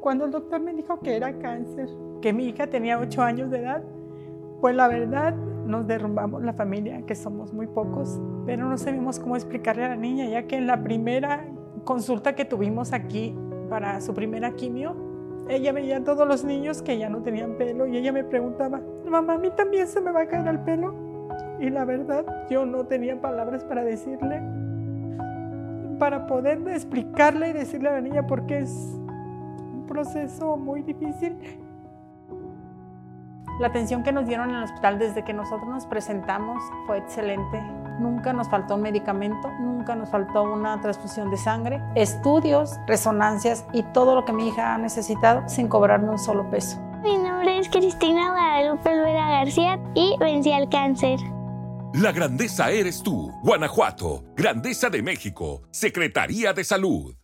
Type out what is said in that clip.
Cuando el doctor me dijo que era cáncer, que mi hija tenía 8 años de edad, pues la verdad nos derrumbamos la familia, que somos muy pocos, pero no sabemos cómo explicarle a la niña, ya que en la primera consulta que tuvimos aquí para su primera quimio, ella veía a todos los niños que ya no tenían pelo y ella me preguntaba, mamá, a mí también se me va a caer el pelo. Y la verdad, yo no tenía palabras para decirle, para poder explicarle y decirle a la niña porque es un proceso muy difícil. La atención que nos dieron en el hospital desde que nosotros nos presentamos fue excelente. Nunca nos faltó un medicamento, nunca nos faltó una transfusión de sangre, estudios, resonancias y todo lo que mi hija ha necesitado sin cobrarme un solo peso. Mi nombre es Cristina Guadalupe Olvera García y vencí al cáncer. La grandeza eres tú, Guanajuato, Grandeza de México, Secretaría de Salud.